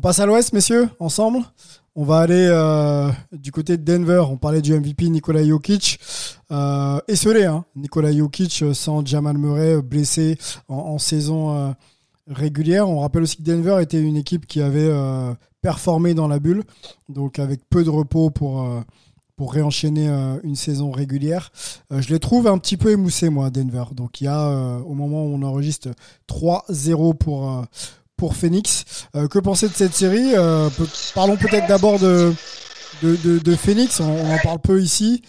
On passe à l'ouest, messieurs, ensemble. On va aller euh, du côté de Denver. On parlait du MVP Nikola Jokic. Euh, esselé, hein. Jokic euh, sans Jamal Murray, euh, blessé en, saison régulière. On rappelle aussi que Denver était une équipe qui avait performé dans la bulle, donc avec peu de repos pour, pour réenchaîner une saison régulière. Je les trouve un petit peu émoussés, moi, Denver. Donc il y a, au moment où on enregistre, 3-0 pour, pour Phoenix. Euh, que penser de cette série Euh, Parlons peut-être d'abord de, de, Phoenix. On, en parle peu ici.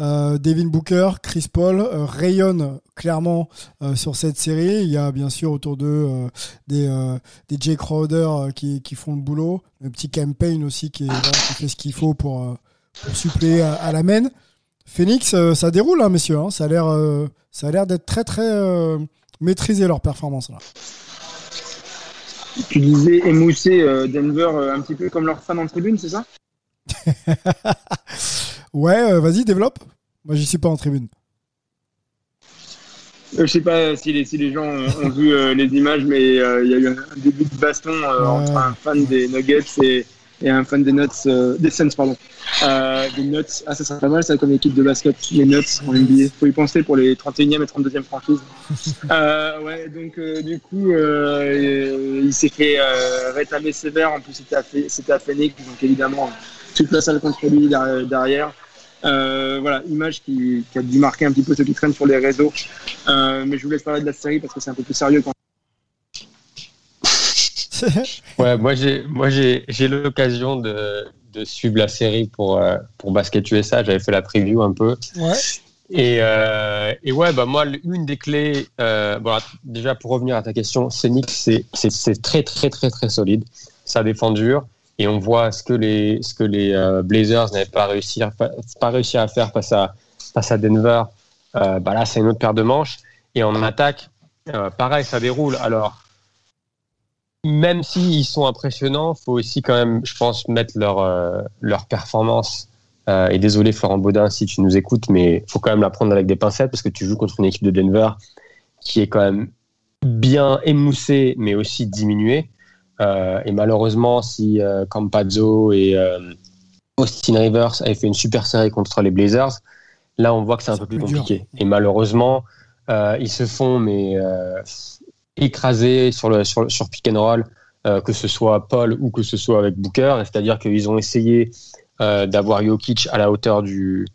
Euh, Devin Booker, Chris Paul rayonnent clairement sur cette série. Il y a bien sûr autour d'eux des, des Jay Crowder qui, font le boulot. Le petit campaign aussi qui, fait ce qu'il faut pour, suppléer à, la main. Phoenix, ça déroule, hein, messieurs. hein. Ça a l'air, ça a l'air d'être très très maîtrisé leur performance là. Tu disais émousser euh, Denver euh, un petit peu comme leurs fans en tribune, c'est ça Ouais, euh, vas-y, développe. Moi, j'y suis pas en tribune. Je sais pas si les, si les gens ont, vu les images, mais il y a eu un début de baston entre un fan des Nuggets et, et un fan des Nuts, euh, des Suns, pardon. Euh, des Nuts, ah ça serait pas mal ça comme équipe de basket, les Nuts en NBA. Faut y penser pour les 31e et 32e franchises. euh, ouais, donc euh, du coup, euh, il s'est fait euh, rétamer sévère. En plus, c'était à, à Phoenix, donc évidemment, toute la salle contre lui derrière. derrière. Euh, voilà, image qui, qui a dû marquer un petit peu ceux qui traînent sur les réseaux. Euh, mais je vous laisse parler de la série parce que c'est un peu plus sérieux quand Ouais, moi j'ai moi j'ai j'ai l'occasion de, de suivre la série pour euh, pour Basket USA. J'avais fait la preview un peu. ouais. Et, euh, et ouais, bah moi, une des clés, euh, bon, déjà pour revenir à ta question, c'est c'est- c'est très très très très solide. Ça défend dur et on voit ce que les ce que les euh, Blazers n'avaient pas réussi à, pas réussi à faire face à face à Denver. Euh, bah là, c'est une autre paire de manches. Et en attaque, euh, pareil, ça déroule. Alors, même s'ils sont impressionnants, faut aussi quand même, je pense, mettre leur euh, leur performance euh, et désolé Florent Baudin si tu nous écoutes, mais faut quand même la prendre avec des pincettes parce que tu joues contre une équipe de Denver qui est quand même bien émoussée mais aussi diminuée. Euh, et malheureusement, si Campazzo et Austin Rivers avaient fait une super série contre les Blazers, là on voit que c'est un peu plus dur. compliqué. Et malheureusement, ils se font mais écraser sur le sur, sur pick and roll, euh, que ce soit Paul ou que ce soit avec Booker. C'est-à-dire qu'ils ont essayé euh, d'avoir Jokic à la hauteur du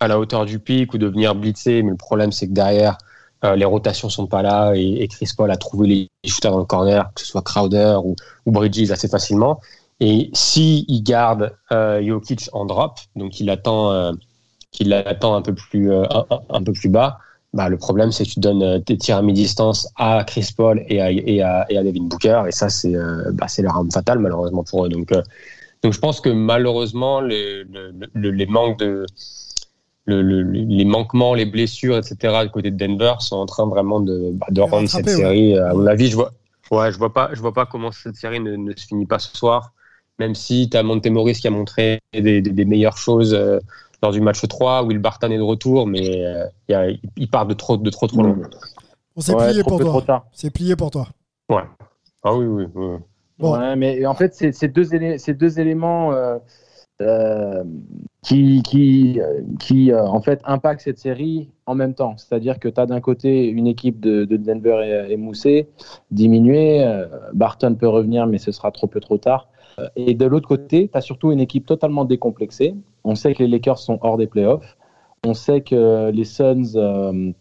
à la hauteur du pic ou de venir blitzer, mais le problème c'est que derrière euh, les rotations sont pas là et, Chris Paul a trouvé les shooters dans le corner, que ce soit Crowder ou, Bridges assez facilement. Et si il garde Jokic en drop, donc il attend qu'il l'attend un peu plus un peu plus bas, bah, le problème c'est que tu donnes euh, tes tirs à mi-distance à Chris Paul et à, et à, et à Devin Booker et ça c'est euh, bah, leur arme fatale malheureusement pour eux. Donc euh, donc je pense que malheureusement les, le- le- les manques de le- le- les manquements, les blessures, etc. du côté de Denver sont en train vraiment de, bah, de rendre cette ouais. série. À mon avis, je vois, ouais, je vois pas, je vois pas comment cette série ne, ne se finit pas ce soir. Même si tu as Montemoris qui a montré des, des- des meilleures choses euh, lors du match 3, Will Barton est de retour, mais euh, il y a- il part de trop, de trop, trop loin. On s'est Ouais, plié trop pour peu, toi. C'est plié pour toi. Ouais. Ah oui, oui. oui. Bon. Ouais, mais en fait, c'est ces deux, élé- ces deux éléments euh, euh, qui, qui, qui euh, en fait, impactent cette série en même temps. C'est-à-dire que tu as d'un côté une équipe de, de Denver et, émoussée, diminuée. euh, Barton peut revenir, mais ce sera trop peu trop tard. Euh, Et de l'autre côté, tu as surtout une équipe totalement décomplexée. On sait que les Lakers sont hors des playoffs. On sait que les Suns euh,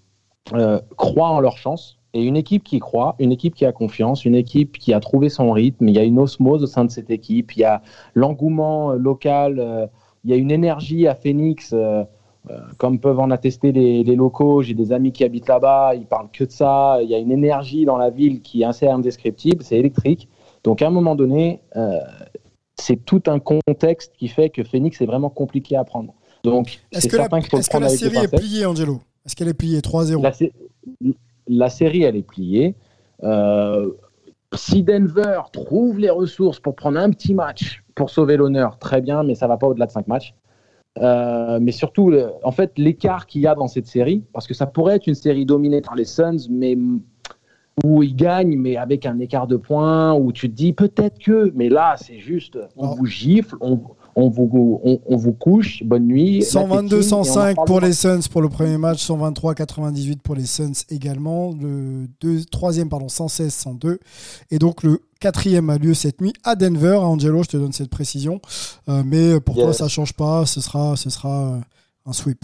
euh, croient en leur chance. Et une équipe qui croit, une équipe qui a confiance, une équipe qui a trouvé son rythme, il y a une osmose au sein de cette équipe, il y a l'engouement local, il y a une énergie à Phoenix, comme peuvent en attester les, les locaux. J'ai des amis qui habitent là-bas, ils parlent que de ça. Il y a une énergie dans la ville qui est assez indescriptible, c'est électrique. Donc à un moment donné, euh, c'est tout un contexte qui fait que Phoenix est vraiment compliqué à prendre. Donc Est-ce c'est que la, faut que avec des série est pliée, Angelo? Est-ce qu'elle est pliée 3-0 La, la série, elle est pliée. Euh, si Denver trouve les ressources pour prendre un petit match pour sauver l'honneur, très bien, mais ça va pas au-delà de 5 matchs. Euh, mais surtout, en fait, l'écart qu'il y a dans cette série, parce que ça pourrait être une série dominée par les Suns, mais où ils gagnent, mais avec un écart de points, où tu te dis peut-être que, mais là, c'est juste, on Oh. vous gifle, on, on vous, on, on vous couche, bonne nuit. 122-105 pour les Suns pour le premier match, 123-98 pour les Suns également. Le deux, troisième, pardon, 116-102. Et donc le quatrième a lieu cette nuit à Denver. Angelo, je te donne cette précision. Euh, mais pour toi, ça change pas. Ce sera, ce sera euh, un sweep.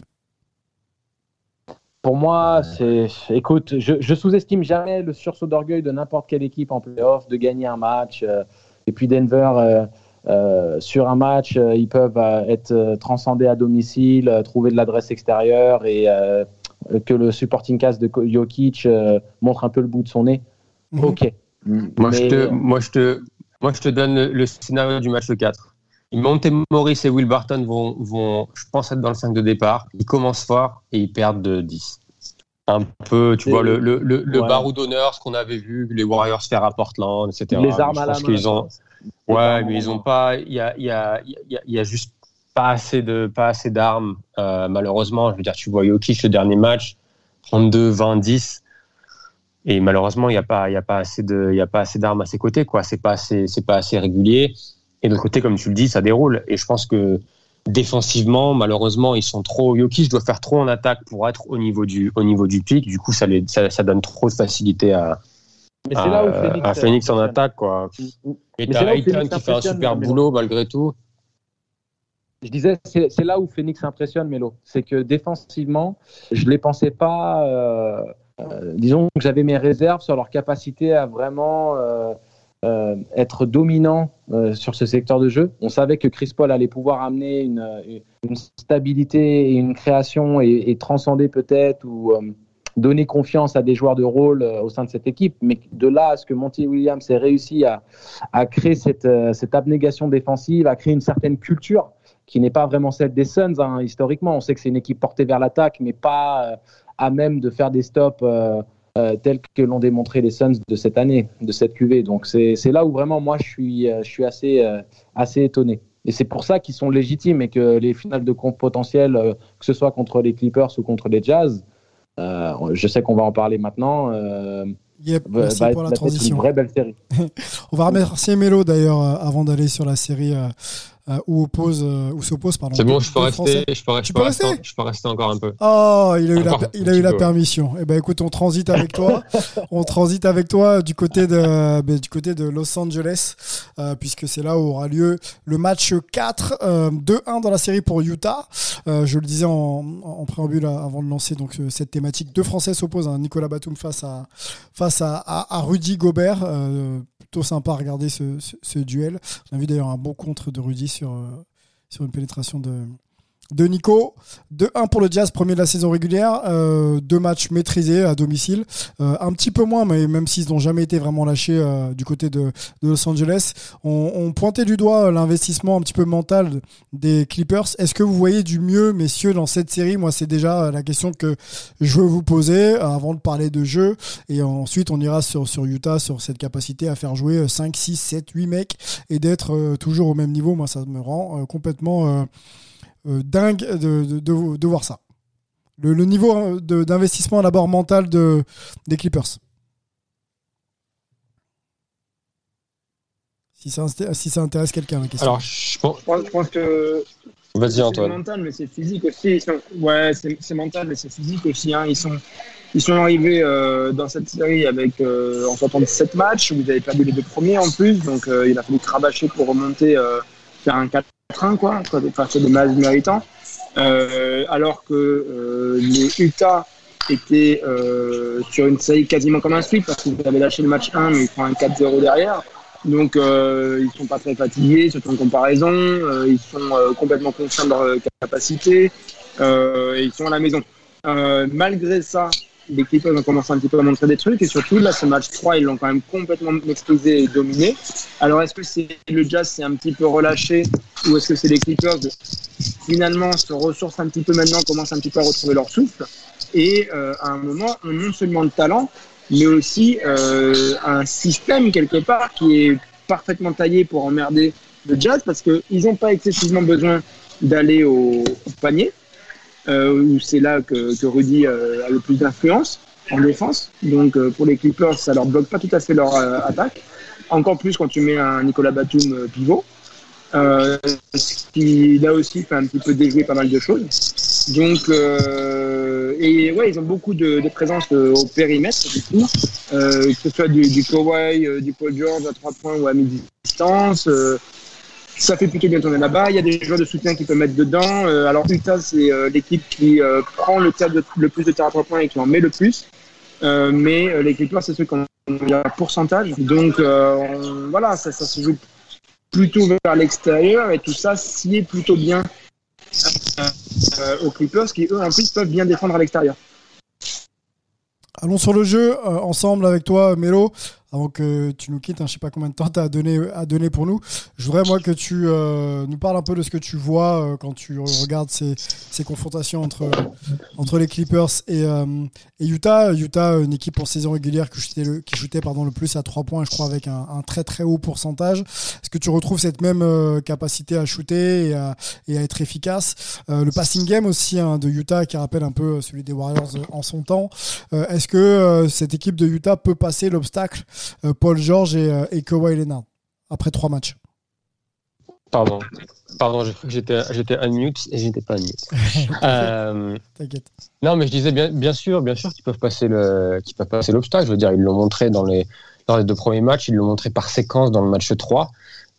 Pour moi, c'est. Écoute, je, je sous-estime jamais le sursaut d'orgueil de n'importe quelle équipe en playoff de gagner un match. euh, et puis Denver, euh, euh, sur un match, euh, ils peuvent euh, être transcendés à domicile, euh, trouver de l'adresse extérieure et euh, que le supporting cast de Jokic euh, montre un peu le bout de son nez. Mhm. Ok. Moi, je te, moi, je te, moi, je te donne le, le scénario du match 4. Monte Morris et Will Barton vont, vont, je pense, être dans le 5 de départ. Ils commencent fort et ils perdent de 10. Un peu, tu vois, le, le, le, le Ouais. barreau d'honneur, ce qu'on avait vu, les Warriors faire à Portland, etc. Les armes Je à la main. ont, Ouais, mais ils ont pas. Il y a, y, a, y, a, y a juste pas assez de pas assez d'armes. euh, malheureusement, je veux dire, tu vois Jokic le dernier match, 32, 20, 10. Et malheureusement, il n'y a pas, y a pas assez d'armes à ses côtés, quoi. C'est pas assez, pas assez régulier. Et de l'autre côté, comme tu le dis, ça déroule. Et je pense que défensivement, malheureusement, ils sont trop. Jokic doit faire trop en attaque pour être au niveau du, au niveau du pic. Du coup, ça, les, ça, ça donne trop de facilité à, Mais à, là où Phoenix, à Phoenix en attaque, quoi. Et t'as Phoenix qui fait un super boulot malgré tout. Je disais, c'est c'est là où Phoenix impressionne, Melo. C'est que défensivement, je ne les pensais pas. euh, euh, disons que j'avais mes réserves sur leur capacité à vraiment euh, euh, être dominant euh, sur ce secteur de jeu. On savait que Chris Paul allait pouvoir amener une, une stabilité et une création et, transcender peut-être ou euh, donner confiance à des joueurs de rôle euh, au sein de cette équipe. Mais de là à ce que Monty Williams ait réussi à, créer cette, euh, abnégation défensive, à créer une certaine culture qui n'est pas vraiment celle des Suns hein, historiquement. On sait que c'est une équipe portée vers l'attaque, mais pas euh, à même de faire des stops euh, tels que l'ont démontré les Suns de cette année, de cette QV. Donc c'est là où vraiment moi je suis, euh, je suis assez, euh, assez étonné. Et c'est pour ça qu'ils sont légitimes et que les finales de compte potentielles, euh, que ce soit contre les Clippers ou contre les Jazz, euh, je sais qu'on va en parler maintenant, euh, Yep, va, merci va pour la va être une transition. vraie belle série. On va remercier Mélo d'ailleurs avant d'aller sur la série euh, euh, où oppose, euh, où s'oppose pardon. C'est bon, je peux rester, je peux, Tu je peux peux rester, rester je peux rester encore un peu. Oh, il a eu la, Encore il un a eu petit la peu. permission. Eh ben, écoute, on transite avec toi. on transite avec toi du côté de, ben, du côté de Los Angeles, euh, puisque c'est là où aura lieu le match 4, euh, 2-1 dans la série pour Utah. Euh, je le disais en, en préambule euh, avant de lancer donc euh, cette thématique. Deux Français s'opposent. hein, Nicolas Batum face à face à, à, à Rudy Gobert. Euh, plutôt sympa à regarder ce, ce, ce duel. On a vu d'ailleurs un bon contre de Rudy sur euh, sur une pénétration de de Nico. 2-1 pour le Jazz, premier de la saison régulière. Euh, deux matchs maîtrisés à domicile. Euh, un petit peu moins, mais même s'ils n'ont jamais été vraiment lâchés euh, du côté de, Los Angeles. On, pointait du doigt l'investissement un petit peu mental des Clippers. Est-ce que vous voyez du mieux, messieurs, dans cette série? Moi, c'est déjà la question que je veux vous poser avant de parler de jeu. Et ensuite, on ira sur, sur Utah, sur cette capacité à faire jouer 5, 6, 7, 8 mecs et d'être toujours au même niveau. Moi, ça me rend complètement... euh, dingue de, de, de, de voir ça. Le, le niveau de- d'investissement d'abord mental de, des Clippers. Si ça, inst- si ça intéresse quelqu'un, la question. Alors, je pense. Je que Vas-y, c'est Antoine. mental, mais c'est physique aussi. Ils sont- Ouais, c'est c'est mental, mais c'est physique aussi. hein. Ils, sont... Ils sont arrivés euh, dans cette série avec euh, en 67 matchs. Vous avez perdu les deux premiers en plus, donc euh, il a fallu cravacher pour remonter, euh, faire un 4-1, quoi, quoi, partir de matchs méritants. alors que les Utah étaient sur une série quasiment comme un sweep parce qu'ils avaient lâché le match 1 mais ils font un 4-0 derrière. Donc euh, ils sont pas très fatigués, surtout en comparaison. ils sont complètement conscients de leur capacité et ils sont à la maison. malgré ça, les Clippers ont commencé un petit peu à montrer des trucs et surtout là ce match 3 ils l'ont quand même complètement explosé et dominé. Alors est-ce que c'est le Jazz c'est un petit peu relâché ou est-ce que c'est les Clippers finalement se ressourcent un petit peu maintenant, commencent un petit peu à retrouver leur souffle et euh, à un moment ont non seulement le talent mais aussi euh, un système quelque part qui est parfaitement taillé pour emmerder le Jazz parce qu'ils n'ont pas excessivement besoin d'aller au panier où c'est là que, Rudy euh, a le plus d'influence en défense. Donc euh, pour les Clippers, ça leur bloque pas tout à fait leur attaque. Encore plus quand tu mets un Nicolas Batum pivot. Euh, ce qui là aussi fait un petit peu déjouer pas mal de choses. Donc, euh, et ouais, ils ont beaucoup de, présence au périmètre euh, que ce soit du, du Kawhi, du Paul George à trois points ou à mi-distance. Ça fait plutôt bien tourner là-bas. Il y a des joueurs de soutien qui peuvent mettre dedans. Euh, alors Utah, c'est euh, l'équipe qui euh, prend le, le plus de terrain à trois points et qui en met le plus. mais les Clippers, c'est ceux qui ont un pourcentage. Donc voilà, ça, ça, se joue plutôt vers l'extérieur et tout ça s'y est plutôt bien aux Clippers qui, eux, en plus, peuvent bien défendre à l'extérieur. Allons sur le jeu ensemble avec toi, Melo avant que tu nous quittes. hein, je sais pas combien de temps tu as donné, pour nous. Je voudrais, moi, que tu euh, nous parles un peu de ce que tu vois euh, quand tu regardes ces, confrontations entre, les Clippers et, euh, et, Utah. Utah, une équipe en saison régulière qui shootait le, plus à 3 points, je crois, avec un, très très haut pourcentage. Est-ce que tu retrouves cette même capacité à shooter et à, être efficace? Le passing game aussi hein, de Utah qui rappelle un peu celui des Warriors en son temps. Est-ce que cette équipe de Utah peut passer l'obstacle Paul George et, euh, et Kawhi Leonard après trois matchs. Pardon, pardon, j'ai cru que j'étais, j'étais unmute et j'étais pas unmute. euh, T'inquiète. Non, mais je disais bien, bien sûr, bien sûr qu'ils peuvent passer le, qu'ils peuvent passer l'obstacle. Je veux dire, ils l'ont montré dans les, dans les deux premiers matchs, ils l'ont montré par séquence dans le match 3.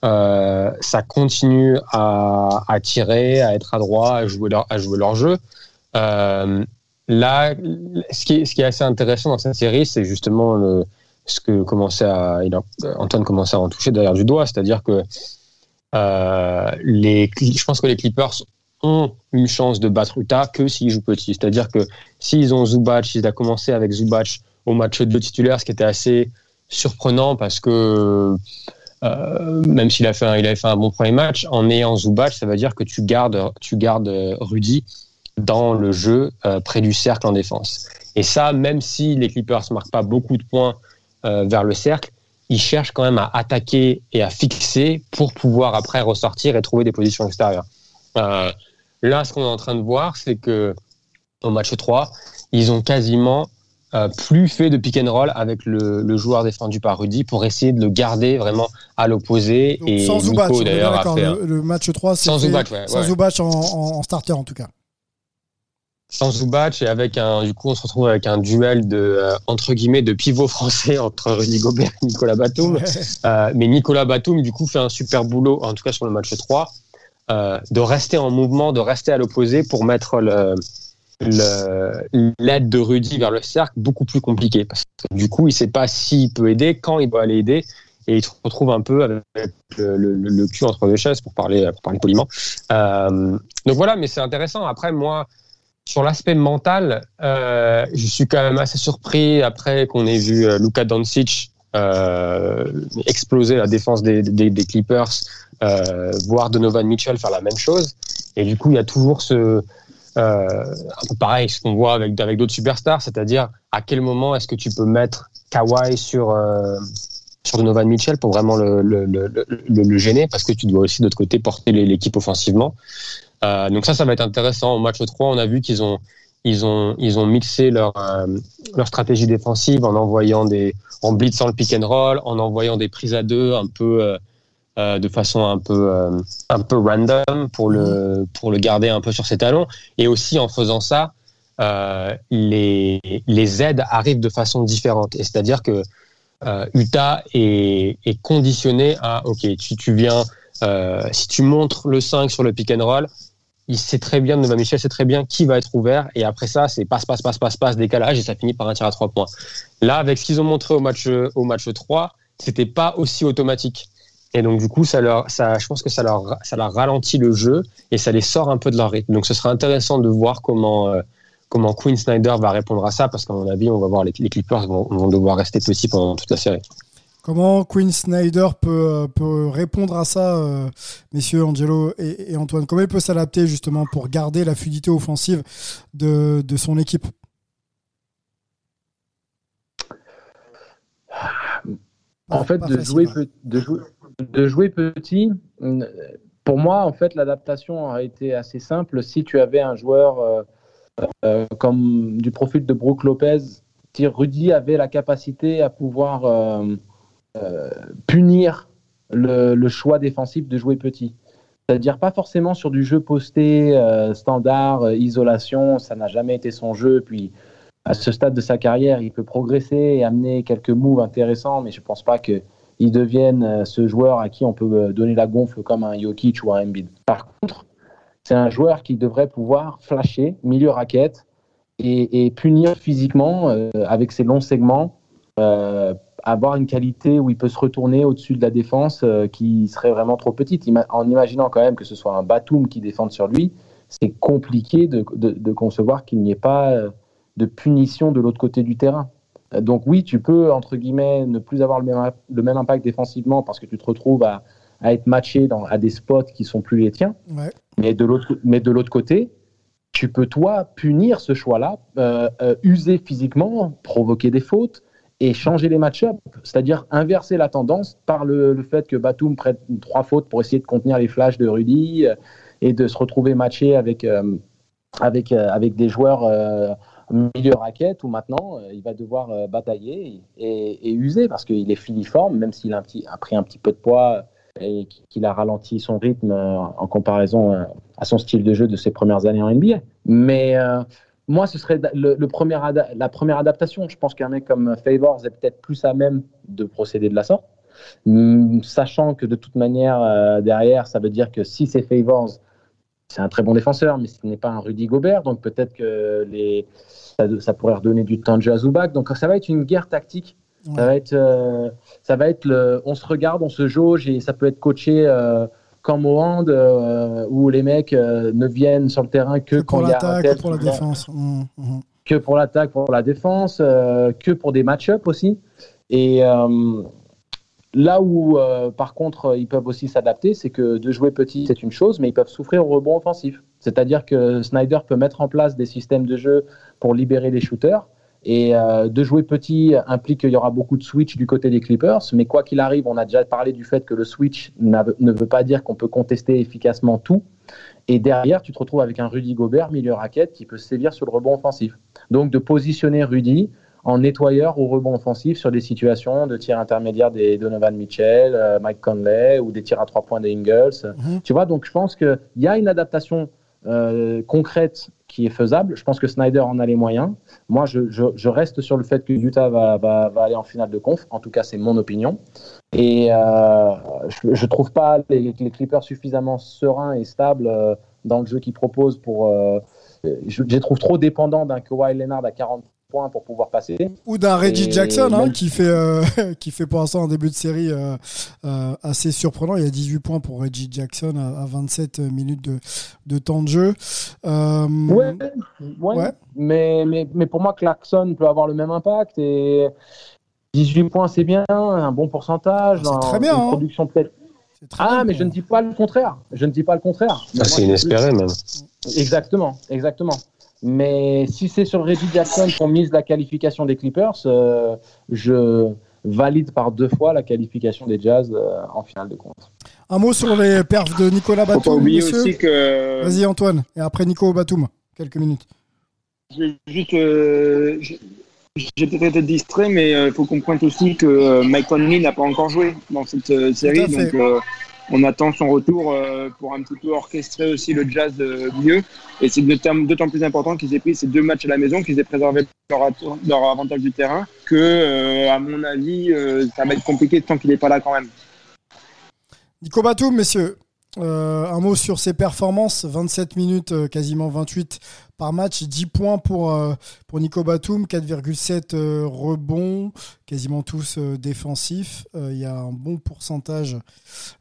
Euh, ça continue à, à, tirer, à être à droit, à jouer leur, à jouer leur jeu. Euh, là, ce qui, est, ce qui est assez intéressant dans cette série, c'est justement le, ce que commençait à, Antoine commençait à en toucher derrière du doigt, c'est-à-dire que euh, les, je pense que les Clippers ont une chance de battre Utah que s'ils jouent petit. C'est-à-dire que s'ils ont Zubac, ils ont commencé avec Zubac au match de titulaire, ce qui était assez surprenant parce que euh, même s'il a fait avait fait un bon premier match, en ayant Zubac, ça veut dire que tu gardes, tu gardes Rudy dans le jeu euh, près du cercle en défense. Et ça, même si les Clippers marquent pas beaucoup de points euh, vers le cercle, il cherche quand même à attaquer et à fixer pour pouvoir après ressortir et trouver des positions extérieures. Euh, là, ce qu'on est en train de voir, c'est que au match 3, ils ont quasiment euh, plus fait de pick and roll avec le, le, joueur défendu par Rudy pour essayer de le garder vraiment à l'opposé. Et sans Zubac, d'ailleurs, le, le, match 3, c'est sans Zubac, ouais, sans Zubac en, en, starter en tout cas sans Zubac et avec un, du coup, on se retrouve avec un duel de, euh, entre guillemets, de pivot français entre Rudy Gobert et Nicolas Batum. Euh, mais Nicolas Batum, du coup, fait un super boulot, en tout cas sur le match 3, euh, de rester en mouvement, de rester à l'opposé pour mettre le, l'aide de Rudy vers le cercle beaucoup plus compliqué. Parce que du coup, il sait pas s'il peut aider, quand il doit aller aider. Et il se retrouve un peu avec le, le, cul entre deux chaises pour parler, pour parler poliment. Donc voilà, mais c'est intéressant. Après, moi, sur l'aspect mental, euh, je suis quand même assez surpris après qu'on ait vu euh, Luka Doncic euh, exploser la défense des, Clippers, euh, voir Donovan Mitchell faire la même chose. Et du coup, il y a toujours ce un peu pareil, ce qu'on voit avec avec d'autres superstars, c'est-à-dire à quel moment est-ce que tu peux mettre Kawhi sur sur Donovan Mitchell pour vraiment le, le, le, gêner, parce que tu dois aussi de l'autre côté porter l'équipe offensivement. Euh, donc ça, ça va être intéressant. Au match 3, on a vu qu'ils ont ils ont ils ont mixé leur euh, leur stratégie défensive en envoyant des en blitzant le pick and roll, en envoyant des prises à deux un peu euh, de façon un peu un peu random pour le pour le garder un peu sur ses talons et aussi en faisant ça les les aides arrivent de façon différente et c'est-à-dire que Utah est, est conditionné à ok tu tu viens si tu montres le 5 sur le pick and roll il sait très bien, Nova Michel sait très bien qui va être ouvert. Et après ça, c'est passe, passe, passe, passe, passe, décalage et ça finit par un tir à trois points. Là, avec ce qu'ils ont montré au match, au match 3, c'était pas aussi automatique. Et donc, du coup, ça leur, ça, je pense que ça leur, ça leur ralentit le jeu et ça les sort un peu de leur rythme. Donc, ce sera intéressant de voir comment, euh, comment Quinn Snyder va répondre à ça parce qu'à mon avis, on va voir les, les Clippers vont, vont, devoir rester petits pendant toute la série. Comment Quinn Snyder peut, peut répondre à ça, euh, messieurs Angelo et, et, Antoine? Comment il peut s'adapter justement pour garder la fluidité offensive de, de son équipe? En fait, de, jouer, de, jouer, de jouer petit, pour moi, en fait, l'adaptation a été assez simple. Si tu avais un joueur euh, euh, comme du profil de Brooke Lopez, Rudy avait la capacité à pouvoir euh, euh, punir le, choix défensif de jouer petit. C'est-à-dire pas forcément sur du jeu posté, euh, standard, isolation, ça n'a jamais été son jeu. Puis à ce stade de sa carrière, il peut progresser et amener quelques moves intéressants, mais je ne pense pas qu'il devienne euh, ce joueur à qui on peut euh, donner la gonfle comme un Jokic ou un Embiid. Par contre, c'est un joueur qui devrait pouvoir flasher, milieu raquette, et, punir physiquement euh, avec ses longs segments, euh, avoir une qualité où il peut se retourner au-dessus de la défense euh, qui serait vraiment trop petite. Ima en imaginant quand même que ce soit un Batum qui défende sur lui, c'est compliqué de, de, de concevoir qu'il n'y ait pas de punition de l'autre côté du terrain. Donc oui, tu peux, entre guillemets, ne plus avoir le même, le même impact défensivement parce que tu te retrouves à, à être matché dans, à des spots qui sont plus les tiens. Ouais. Mais de l'autre côté, tu peux, toi, punir ce choix-là, euh, euh, user physiquement, provoquer des fautes et changer les match-ups, c'est-à-dire inverser la tendance par le, fait que Batum prête trois fautes pour essayer de contenir les flashs de Rudy euh, et de se retrouver matché avec, euh, avec, euh, avec des joueurs milieu raquette où maintenant il va devoir batailler et, user parce qu'il est filiforme, même s'il a, a pris un petit peu de poids et qu'il a ralenti son rythme en comparaison à son style de jeu de ses premières années en NBA. Mais moi, ce serait le, le premier la première adaptation. Je pense qu'un mec comme Favors est peut-être plus à même de procéder de la sorte, sachant que de toute manière, euh, derrière, ça veut dire que si c'est Favors, c'est un très bon défenseur, mais ce n'est pas un Rudy Gobert, donc peut-être que les, ça, ça, pourrait redonner du temps de jeu à Zubac. Donc ça va être une guerre tactique. Ouais. Ça va être, euh, ça va être le, on se regarde, on se jauge et ça peut être coaché euh, comme au hand euh, où les mecs euh, ne viennent sur le terrain que, que quand il y a un tel, que pour la défense. Mmh, mmh. Que pour l'attaque, pour la défense, euh, que pour des match-ups aussi. Et Là où, par contre, ils peuvent aussi s'adapter, c'est que de jouer petit, c'est une chose, mais ils peuvent souffrir au rebond offensif. C'est-à-dire que Snyder peut mettre en place des systèmes de jeu pour libérer les shooters. Et euh, de jouer petit implique qu'il y aura beaucoup de switch du côté des Clippers. Mais quoi qu'il arrive, on a déjà parlé du fait que le switch ne veut pas dire qu'on peut contester efficacement tout. Et derrière, tu te retrouves avec un Rudy Gobert, milieu raquette, qui peut sévir sur le rebond offensif. Donc de positionner Rudy en nettoyeur au rebond offensif sur des situations de tir intermédiaire des Donovan Mitchell, euh, Mike Conley ou des tirs à trois points des Ingles. -hmm. Tu vois, donc je pense qu'il y a une adaptation euh, concrète qui est faisable. Je pense que Snyder en a les moyens. Moi, je, reste sur le fait que Utah va, aller en finale de conf. En tout cas, c'est mon opinion. Et euh, je ne trouve pas les, Clippers suffisamment sereins et stables euh, dans le jeu qu'ils proposent pour. Je, je les trouve trop dépendants d'un Kawhi Leonard à 40 points pour pouvoir passer. Ou d'un Reggie et Jackson hein, même... qui, fait, euh, qui fait pour l'instant un début de série euh, euh, assez surprenant. Il y a 18 points pour Reggie Jackson à, à 27 minutes de, de, temps de jeu. Ouais, ouais, ouais, Mais, mais, mais pour moi, Clarkson peut avoir le même impact. Et 18 points, c'est bien, un bon pourcentage. C'est très bien. Une hein. production peut-être. Ah, mais je ne dis pas le contraire. Je ne dis pas le contraire. Ah, c'est inespéré, même. Exactement, exactement. Mais si c'est sur Reggie Jackson qu'on mise la qualification des Clippers, euh, je valide par deux fois la qualification des Jazz euh, en finale de compte. Un mot sur les perfs de Nicolas Batum. Faut pas oublier aussi que. Vas-y Antoine, et après Nico Batum, quelques minutes. Juste, euh, j'ai peut-être été distrait, mais il euh, faut qu'on pointe aussi que Mike Conley n'a pas encore joué dans cette euh, série, donc on attend son retour euh, pour un petit peu orchestrer aussi le jazz euh, mieux. Et c'est d'autant plus important qu'ils aient pris ces deux matchs à la maison, qu'ils aient préservé leur, avantage du terrain, que, euh, à mon avis, ça va être compliqué tant qu'il n'est pas là quand même. Nico Batum, messieurs, un mot sur ses performances 27 minutes, quasiment 28 par match, 10 points pour, euh, pour Nico Batum, 4,7 rebonds, quasiment tous défensifs. Il y a un bon pourcentage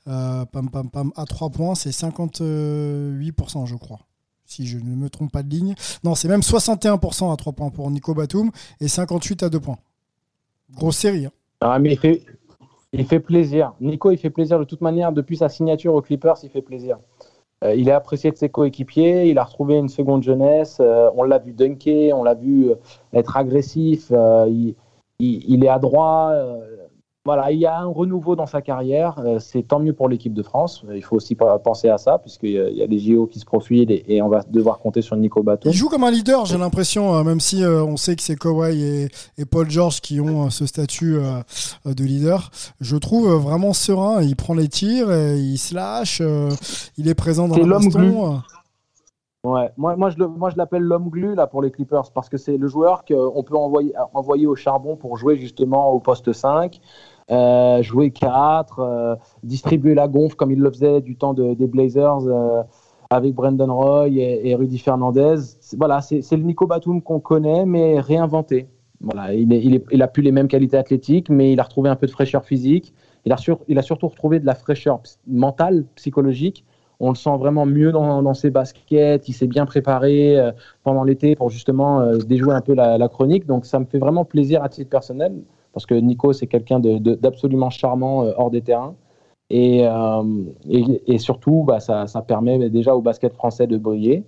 à 3 points, c'est 58%, je crois. Si je ne me trompe pas de ligne. Non, c'est même 61% à 3 points pour Nico Batum et 58 à 2 points. Grosse série. Hein. Ah, mais il fait, il fait plaisir. Nico, il fait plaisir de toute manière. Depuis sa signature aux Clippers, il fait plaisir. Euh, il est apprécié de ses coéquipiers. Il a retrouvé une seconde jeunesse. Euh, on l'a vu dunker, on l'a vu euh, être agressif. Il, il, est adroit voilà, il y a un renouveau dans sa carrière. Euh, c'est tant mieux pour l'équipe de France. Il faut aussi penser à ça, puisqu'il y a des JO qui se profilent et, on va devoir compter sur Nico Bateau. Il joue comme un leader, j'ai l'impression, euh, même si euh, on sait que c'est Kawhi et, Paul George qui ont ce statut de leader. Je trouve vraiment serein. Il prend les tirs, il se lâche, il est présent dans le baston. Ouais, moi, moi je, l'appelle l'homme glu là pour les Clippers parce que c'est le joueur qu'on peut envoyer, au charbon pour jouer justement au poste 5. Euh, jouer 4, euh, distribuer la gonfle comme il le faisait du temps des Blazers euh, avec Brandon Roy et, Rudy Fernandez. Voilà, c'est le Nico Batum qu'on connaît, mais réinventé. Voilà, il, est, a plus les mêmes qualités athlétiques, mais il a retrouvé un peu de fraîcheur physique. Il a surtout retrouvé de la fraîcheur mentale, psychologique. On le sent vraiment mieux dans, ses baskets. Il s'est bien préparé pendant l'été pour justement déjouer un peu la, chronique. Donc ça me fait vraiment plaisir à titre personnel parce que Nico, c'est quelqu'un d'absolument charmant euh, hors des terrains. Et, euh, surtout, bah, ça, permet déjà au basket français de briller.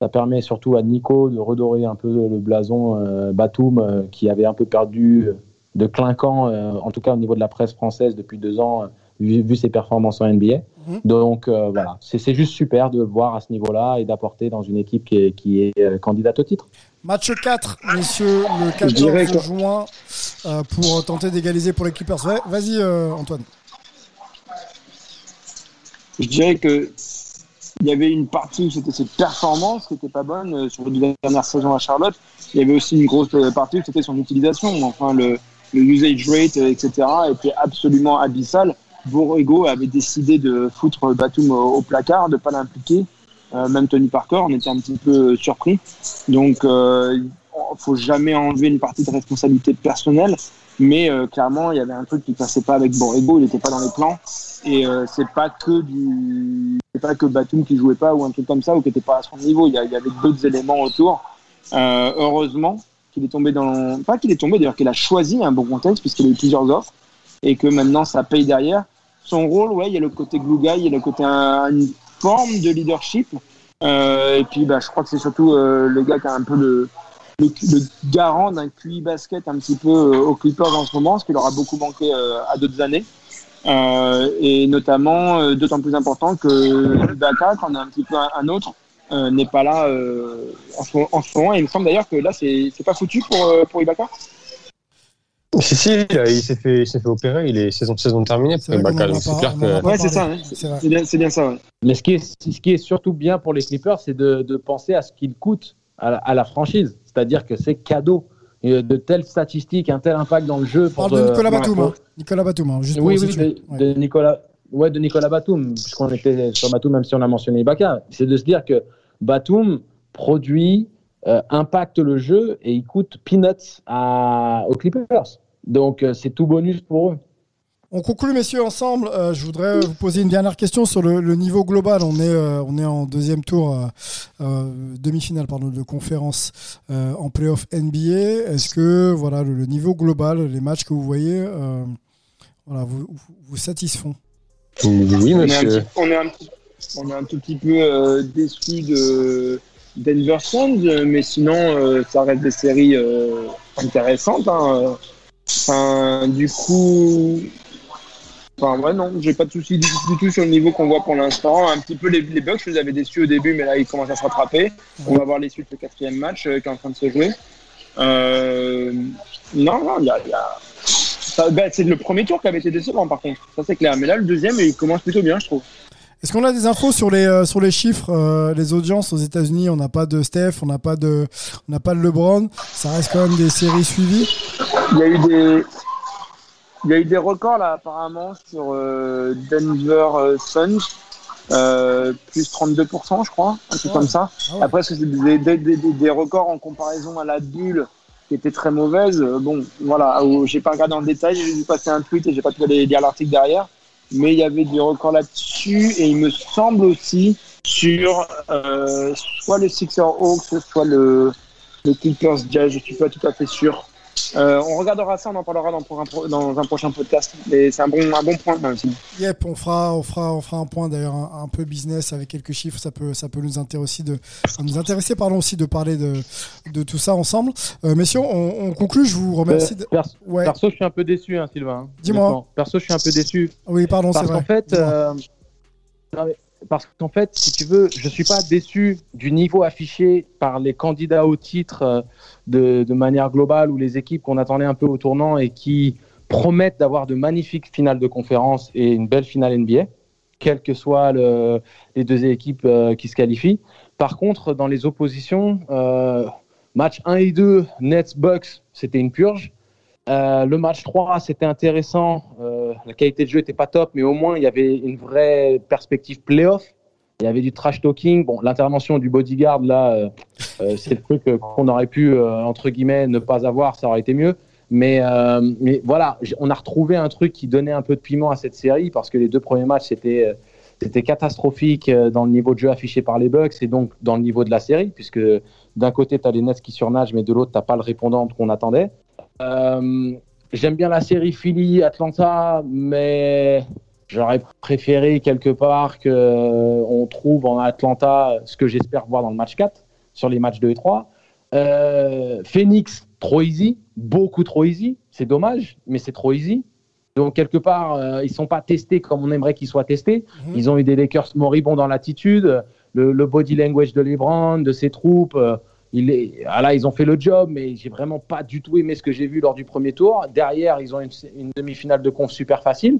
Ça permet surtout à Nico de redorer un peu le blason euh, Batum, qui avait un peu perdu de clinquant, en tout cas au niveau de la presse française depuis deux ans, vu, ses performances en NBA. Mhm. Donc voilà, c'est juste super de le voir à ce niveau-là et d'apporter dans une équipe qui est, qui est candidate au titre. Match 4, messieurs, le 14 juin, euh, pour tenter d'égaliser pour les Clippers. Vas-y, euh, Antoine. Je dirais que il y avait une partie où c'était cette performance qui n'était pas bonne euh, sur les dernières saisons à Charlotte. Il y avait aussi une grosse partie où c'était son utilisation. Enfin, le, usage rate, etc., était absolument abyssal. Borrego avait décidé de foutre Batum au, placard, de ne pas l'impliquer. Euh, même Tony Parker, on était un petit peu surpris. Donc, il euh, faut jamais enlever une partie de responsabilité personnelle, mais euh, clairement, il y avait un truc qui passait pas avec Borrego, il n'était pas dans les plans. Et c'est pas que du, c'est pas que Batum qui jouait pas ou un truc comme ça ou qui était pas à son niveau. Il y, avait d'autres éléments autour. heureusement qu'il est tombé dans, pas qu'il est tombé d'ailleurs, qu'il a choisi un bon contexte puisqu'il a eu plusieurs offres et que maintenant ça paye derrière. Son rôle, ouais, il y a le côté guy, il y a le côté un, forme de leadership. Euh, et puis, bah, je crois que c'est surtout euh, le gars qui a un peu le, le, garant d'un QI basket un petit peu euh, au Clippers en ce moment, ce qui leur a beaucoup manqué à d'autres années. et notamment, d'autant plus important que Ibaka, quand on a un petit peu un, autre, n'est pas là en, ce, moment. Et il me semble d'ailleurs que là, c'est pas foutu pour, pour Ibaka? Si, si, il s'est fait, fait, opérer, il est saison, saison terminée. C'est clair que. Ouais, c'est ça, c'est bien, bien, ça. Ouais. Mais ce qui, est, ce qui est surtout bien pour les Clippers, c'est de, de, penser à ce qu'il coûte à la, à la franchise. C'est-à-dire que c'est cadeau. De telles statistiques, un tel impact dans le jeu. Pour parle de Nicolas Batum. Hein. Nicolas Batum, hein, juste oui, oui, de, de, Nicolas. Ouais, de Nicolas Batum, puisqu'on était sur Batum, même si on a mentionné Ibaka. C'est de se dire que Batum produit, euh, impacte le jeu et il coûte peanuts à, aux Clippers. Donc, euh, c'est tout bonus pour eux. On conclut, messieurs, ensemble. Euh, je voudrais vous poser une dernière question sur le, niveau global. On est, euh, on est en deuxième tour, demi-finale pardon, de conférence en playoff NBA. Est-ce que voilà, le, niveau global, les matchs que vous voyez, voilà, vous, vous, satisfont? Oui, monsieur. On est un, on est un, tout petit peu déçus de Denver Suns, mais sinon, ça reste des séries intéressantes. Hein. Du coup, enfin, ouais, non, j'ai pas de soucis du, tout sur le niveau qu'on voit pour l'instant. Un petit peu les, les Bucks, je les avais déçus au début, mais là, ils commencent à se rattraper. On va voir les suites du quatrième match euh, qui est en train de se jouer. Euh, non, non, il y a. Y. Bah, c'est le premier tour qui avait été décevant, par contre. Ça, c'est clair. Mais là, le deuxième, il commence plutôt bien, je trouve. Est-ce qu'on a des infos sur les, euh, sur les chiffres, euh, les audiences aux États-Unis? On n'a pas de Steph, on n'a pas de, on n'a pas de LeBron. Ça reste quand même des séries suivies. Il y a eu des, il y a eu des records là apparemment sur euh, Denver Suns. euh, plus 32%, je crois, un truc Ouais. comme ça. Ah ouais. Après, c'est des, des, des, des- records en comparaison à la bulle qui était très mauvaise. Euh, Bon, voilà, j'ai pas regardé en détail, j'ai vu passer un tweet et j'ai pas pu aller lire l'article derrière. Mais il y avait des records là-dessus et il me semble aussi sur euh, soit le Sixer Hawks, soit le, le Clippers Jazz, je suis pas tout à fait sûr. Euh, on regardera ça, on en parlera dans, pour un pro- dans un prochain podcast. Mais c'est un bon, un bon point. même si. Yep, on fera, on fera, on fera un point d'ailleurs un, un peu business avec quelques chiffres. Ça peut, ça peut nous intéresser de, nous intéresser pardon aussi de parler de, de tout ça ensemble. Euh, messieurs, on, on conclut. Je vous remercie. de- Euh, perso, Ouais. perso, je suis un peu déçu, hein, Sylvain. Dis-moi. Perso, je suis un peu déçu. Oui, pardon, c'est Parce vrai. qu'en fait, parce qu'en fait, si tu veux, je suis pas déçu du niveau affiché par les candidats au titre euh, de, manière globale ou les équipes qu'on attendait un peu au tournant et qui promettent d'avoir de magnifiques finales de conférence et une belle finale NBA, quelles que soient le- les deux équipes euh, qui se qualifient. Par contre, dans les oppositions, euh, match 1 et 2, Nets Bucks, c'était une purge. Le match 3, c'était intéressant. La qualité de jeu n'était pas top, mais au moins, il y avait une vraie perspective playoff. Il y avait du trash talking. Bon, l'intervention du bodyguard, là, euh, euh, c'est le truc euh, qu'on aurait pu, entre guillemets, ne pas avoir. Ça aurait été mieux. Mais, voilà, on a retrouvé un truc qui donnait un peu de piment à cette série parce que les deux premiers matchs, c'était. catastrophique dans le niveau de jeu affiché par les Bucks et donc dans le niveau de la série, puisque d'un côté, tu as les Nets qui surnagent, mais de l'autre, tu pas le répondant qu'on attendait. J'aime bien la série Philly-Atlanta, mais j'aurais préféré quelque part qu'on trouve en Atlanta ce que j'espère voir dans le match 4, sur les matchs 2 et 3. Euh, Phoenix, trop easy, beaucoup trop easy. C'est dommage, mais c'est trop easy. Donc, quelque part, euh, ils ne sont pas testés comme on aimerait qu'ils soient testés. Mhm. Ils ont eu des Lakers moribonds dans l'attitude, le, le body language de LeBron, de ses troupes. euh, il est, ah là, ils ont fait le job, mais j'ai vraiment pas du tout aimé ce que j'ai vu lors du premier tour. Derrière, ils ont une, une demi-finale de conf super facile.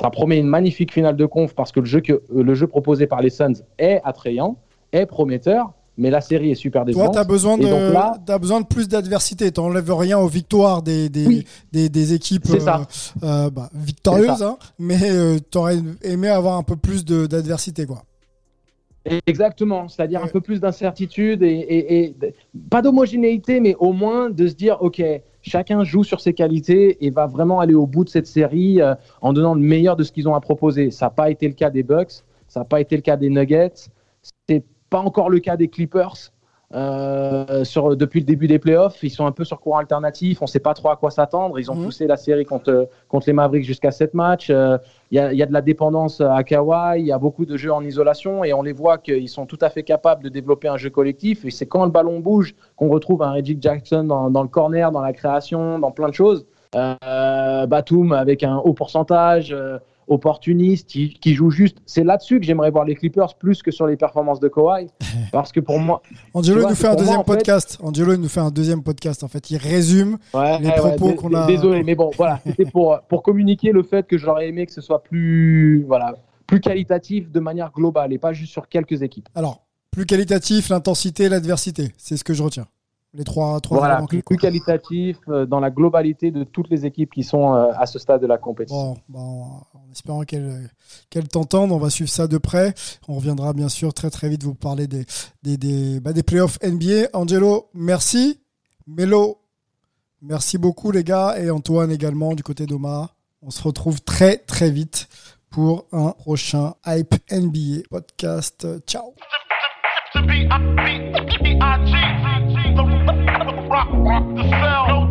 Ça promet une magnifique finale de conf parce que le jeu, que, euh, le jeu proposé par les Suns est attrayant, est prometteur, mais la série est super Toi, décevante. tu as besoin, de, là- besoin de plus d'adversité. Tu n'enlèves rien aux victoires des, des, Oui. des, des équipes euh, euh, bah, victorieuses, hein, mais tu aurais aimé avoir un peu plus d'adversité. quoi. Exactement, c'est-à-dire un peu plus d'incertitude et, et- et d- pas d'homogénéité, mais au moins de se dire, ok, chacun joue sur ses qualités et va vraiment aller au bout de cette série euh, en donnant le meilleur de ce qu'ils ont à proposer. Ça n'a pas été le cas des Bucks, ça n'a pas été le cas des Nuggets, c'est pas encore le cas des Clippers. Euh, sur, depuis le début des playoffs, ils sont un peu sur courant alternatif. On ne sait pas trop à quoi s'attendre. Ils ont Mhm. poussé la série contre, contre les Mavericks jusqu'à 7 matchs. Euh, il y, a, y a de la dépendance à Kawhi, il y a beaucoup de jeux en isolation et on les voit qu'ils sont tout à fait capables de développer un jeu collectif. Et c'est quand le ballon bouge qu'on retrouve un Reggie Jackson dans, dans le corner, dans la création, dans plein de choses. Euh, Batum avec un haut pourcentage, euh, opportuniste, qui, qui joue juste. C'est là-dessus que j'aimerais voir les Clippers plus que sur les performances de Kawhi. Parce que pour moi. Angelo vois, nous fait un pour moi, deuxième en fait- podcast. Angelo il nous fait un deuxième podcast. En fait, il résume. Ouais, les ouais, propos qu'on a- Désolé, mais bon, voilà, c'était pour, pour communiquer le fait que j'aurais aimé que ce soit plus, voilà, plus qualitatif de manière globale et pas juste sur quelques équipes. Alors, plus qualitatif, l'intensité, l'adversité. C'est ce que je retiens. Les trois, trois Voilà, plus, plus qualitatif euh, dans la globalité de toutes les équipes qui sont euh, à ce stade de la compétition. Bon, bon, en espérant qu'elle qu'elle t'entende, on va suivre ça de près. On reviendra bien sûr très très vite vous parler des, des, des, bah, des playoffs NBA. Angelo, merci. Melo, merci beaucoup les gars. Et Antoine également du côté d'Oma. On se retrouve très très vite pour un prochain Hype NBA podcast. Ciao. rock, rock the sound.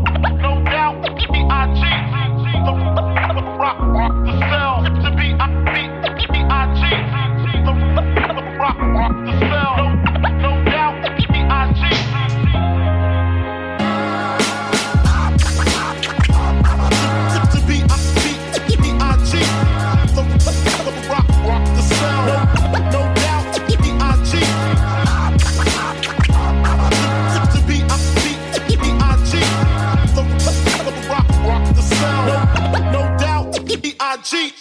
I cheat.